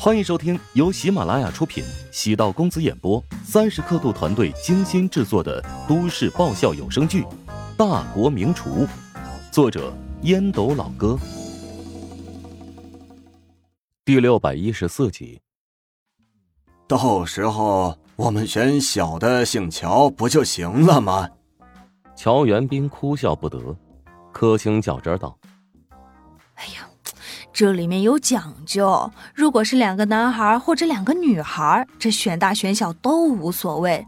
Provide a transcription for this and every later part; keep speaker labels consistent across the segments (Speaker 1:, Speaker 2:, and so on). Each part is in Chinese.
Speaker 1: 欢迎收听由喜马拉雅出品、喜道公子演播、三十刻度团队精心制作的都市爆笑有声剧《大国名厨》，作者烟斗老哥，第六百一十四集。
Speaker 2: 到时候我们选小的姓乔不就行了吗？
Speaker 1: 乔元斌哭笑不得，柯青较真道：“
Speaker 3: 哎呀。”这里面有讲究，如果是两个男孩或者两个女孩，这选大选小都无所谓。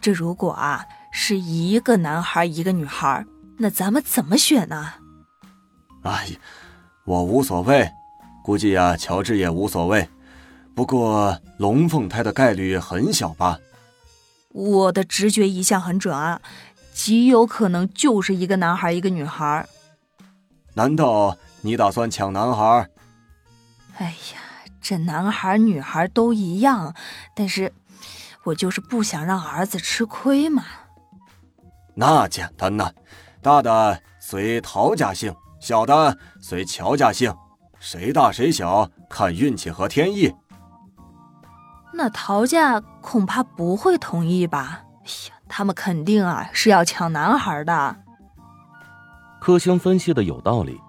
Speaker 3: 这如果啊是一个男孩一个女孩，那咱们怎么选呢？
Speaker 2: 哎，我无所谓，估计呀乔治也无所谓。不过龙凤胎的概率很小吧？
Speaker 3: 我的直觉一向很准啊，极有可能就是一个男孩一个女孩。
Speaker 2: 难道？你打算抢男孩？
Speaker 3: 哎呀，这男孩女孩都一样，但是我就是不想让儿子吃亏嘛。
Speaker 2: 那简单呐，大的随陶家姓，小的随乔家姓，谁大谁小看运气和天意。
Speaker 3: 那陶家恐怕不会同意吧？哎呀，他们肯定啊是要抢男孩的。
Speaker 1: 柯星分析的有道理。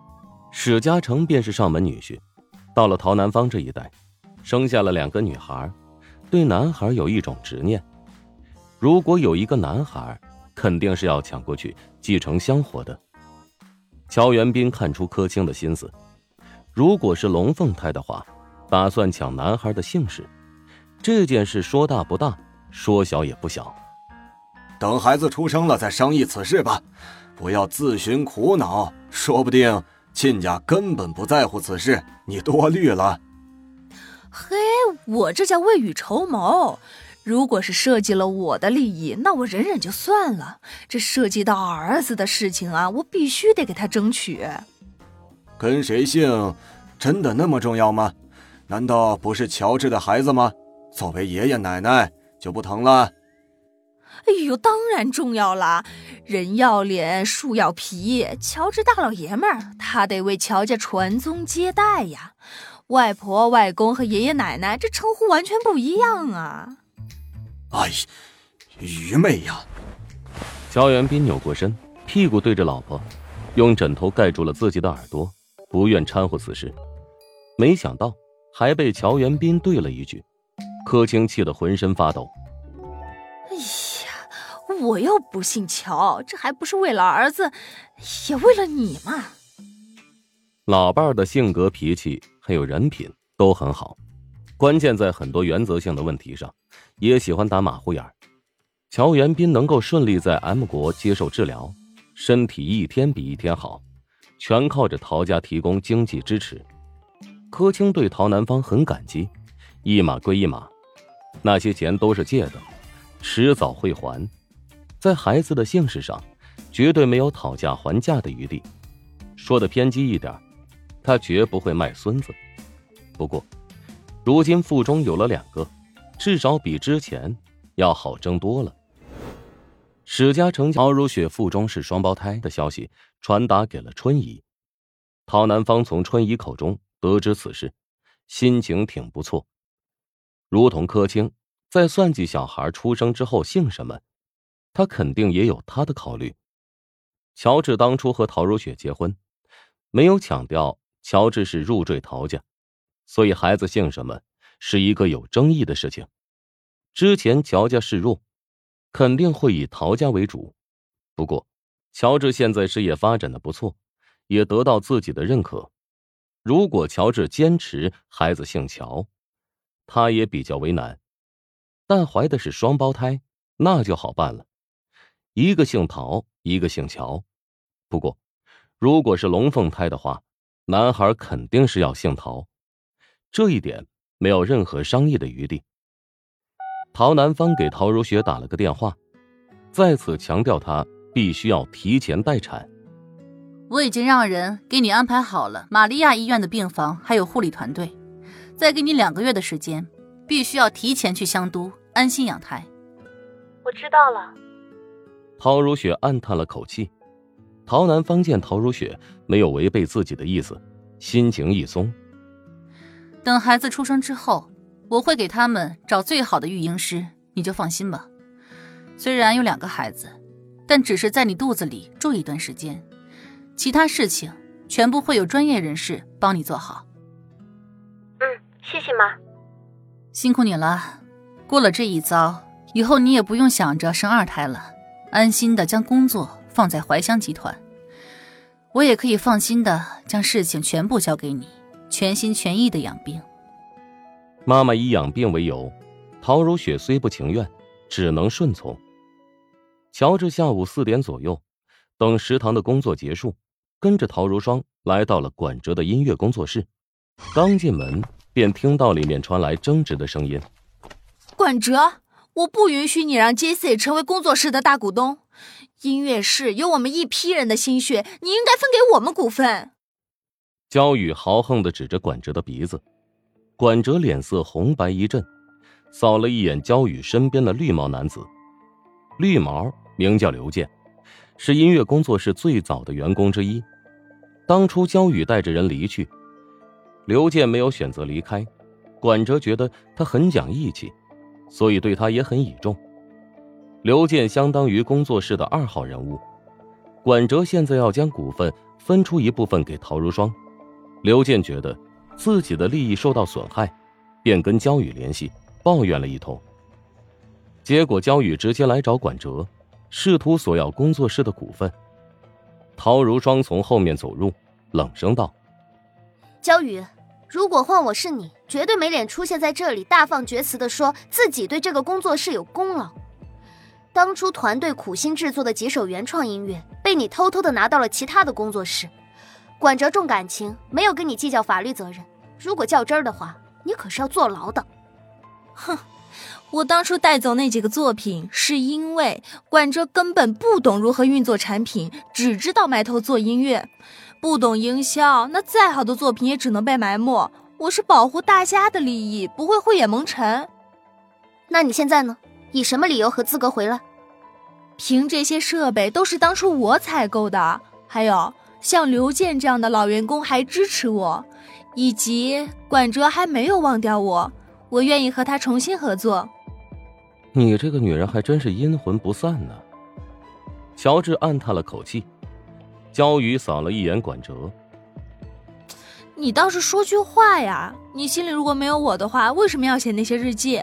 Speaker 1: 史嘉诚便是上门女婿，到了陶南方这一带，生下了两个女孩，对男孩有一种执念。如果有一个男孩，肯定是要抢过去继承香火的。乔元斌看出柯青的心思，如果是龙凤胎的话，打算抢男孩的姓氏。这件事说大不大，说小也不小。
Speaker 2: 等孩子出生了再商议此事吧，不要自寻苦恼，说不定。亲家根本不在乎此事，你多虑了。
Speaker 3: 嘿，我这叫未雨绸缪。如果是涉及了我的利益，那我忍忍就算了。这涉及到儿子的事情啊，我必须得给他争取。
Speaker 2: 跟谁姓，真的那么重要吗？难道不是乔治的孩子吗？作为爷爷奶奶就不疼了？
Speaker 3: 哎呦，当然重要啦！人要脸，树要皮。乔治大老爷们儿，他得为乔家传宗接代呀。外婆、外公和爷爷奶奶，这称呼完全不一样啊！
Speaker 2: 哎，愚昧呀！
Speaker 1: 乔元斌扭过身，屁股对着老婆，用枕头盖住了自己的耳朵，不愿掺和此事。没想到还被乔元斌对了一句，柯青气得浑身发抖。
Speaker 3: 我又不姓乔，这还不是为了儿子，也为了你嘛。
Speaker 1: 老伴儿的性格、脾气还有人品都很好，关键在很多原则性的问题上，也喜欢打马虎眼儿。乔元斌能够顺利在 M 国接受治疗，身体一天比一天好，全靠着陶家提供经济支持。柯青对陶南方很感激，一码归一码，那些钱都是借的，迟早会还。在孩子的姓氏上，绝对没有讨价还价的余地。说的偏激一点，他绝不会卖孙子。不过，如今腹中有了两个，至少比之前要好争多了。史家成陶如雪腹中是双胞胎的消息传达给了春姨，陶南方从春姨口中得知此事，心情挺不错。如同柯青在算计小孩出生之后姓什么。他肯定也有他的考虑。乔治当初和陶如雪结婚，没有强调乔治是入赘陶家，所以孩子姓什么是一个有争议的事情。之前乔家示弱，肯定会以陶家为主。不过，乔治现在事业发展的不错，也得到自己的认可。如果乔治坚持孩子姓乔，他也比较为难。但怀的是双胞胎，那就好办了。一个姓陶，一个姓乔。不过，如果是龙凤胎的话，男孩肯定是要姓陶，这一点没有任何商议的余地。陶南方给陶如雪打了个电话，再次强调她必须要提前待产。
Speaker 4: 我已经让人给你安排好了玛利亚医院的病房，还有护理团队。再给你两个月的时间，必须要提前去香都安心养胎。
Speaker 5: 我知道了。
Speaker 1: 陶如雪暗叹了口气，陶南方见陶如雪没有违背自己的意思，心情一松。
Speaker 4: 等孩子出生之后，我会给他们找最好的育婴师，你就放心吧。虽然有两个孩子，但只是在你肚子里住一段时间，其他事情全部会有专业人士帮你做好。
Speaker 5: 嗯，谢谢妈，
Speaker 4: 辛苦你了。过了这一遭，以后你也不用想着生二胎了，安心的将工作放在怀香集团，我也可以放心的将事情全部交给你。全心全意的养病。
Speaker 1: 妈妈以养病为由，陶如雪虽不情愿，只能顺从。乔治下午四点左右，等食堂的工作结束，跟着陶如霜来到了管哲的音乐工作室。刚进门，便听到里面传来争执的声音：“
Speaker 3: 管哲，我不允许你让杰西成为工作室的大股东。音乐室有我们一批人的心血，你应该分给我们股份。”
Speaker 1: 焦宇豪横的指着管哲的鼻子，管哲脸色红白一阵，扫了一眼焦宇身边的绿毛男子。绿毛名叫刘健，是音乐工作室最早的员工之一。当初焦宇带着人离去，刘健没有选择离开，管哲觉得他很讲义气，所以对他也很倚重。刘健相当于工作室的二号人物，管哲现在要将股份分出一部分给陶如霜。刘健觉得自己的利益受到损害，便跟焦宇联系，抱怨了一通。结果焦宇直接来找管哲，试图索要工作室的股份。陶如霜从后面走入，冷声道：“
Speaker 6: 焦宇，如果换我是你，绝对没脸出现在这里，大放厥词的说自己对这个工作室有功劳。当初团队苦心制作的几首原创音乐，被你偷偷的拿到了其他的工作室。”管哲重感情，没有跟你计较法律责任。如果较真儿的话，你可是要坐牢的。
Speaker 3: 哼，我当初带走那几个作品，是因为管哲根本不懂如何运作产品，只知道埋头做音乐，不懂营销。那再好的作品也只能被埋没。我是保护大家的利益，不会慧眼蒙尘。
Speaker 6: 那你现在呢？以什么理由和资格回来？
Speaker 3: 凭这些设备都是当初我采购的，还有。像刘健这样的老员工还支持我，以及管哲还没有忘掉我，我愿意和他重新合作。
Speaker 1: 你这个女人还真是阴魂不散呢。乔治暗叹了口气，焦宇扫了一眼管哲：“
Speaker 3: 你倒是说句话呀！你心里如果没有我的话，为什么要写那些日记？”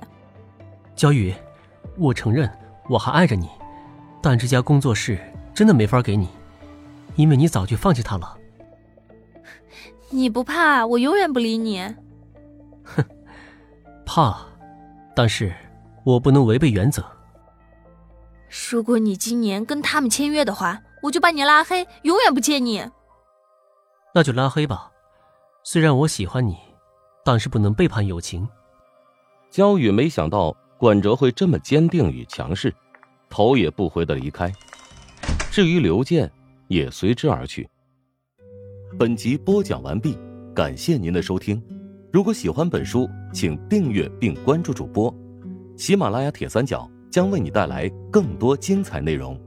Speaker 7: 焦宇，我承认我还爱着你，但这家工作室真的没法给你。因为你早就放弃他了，
Speaker 3: 你不怕我永远不理你？
Speaker 7: 哼，怕，但是我不能违背原则。
Speaker 3: 如果你今年跟他们签约的话，我就把你拉黑，永远不见你。
Speaker 7: 那就拉黑吧。虽然我喜欢你，但是不能背叛友情。
Speaker 1: 焦宇没想到管哲会这么坚定与强势，头也不回的离开。至于刘健。也随之而去。本集播讲完毕，感谢您的收听。如果喜欢本书，请订阅并关注主播。喜马拉雅铁三角将为你带来更多精彩内容。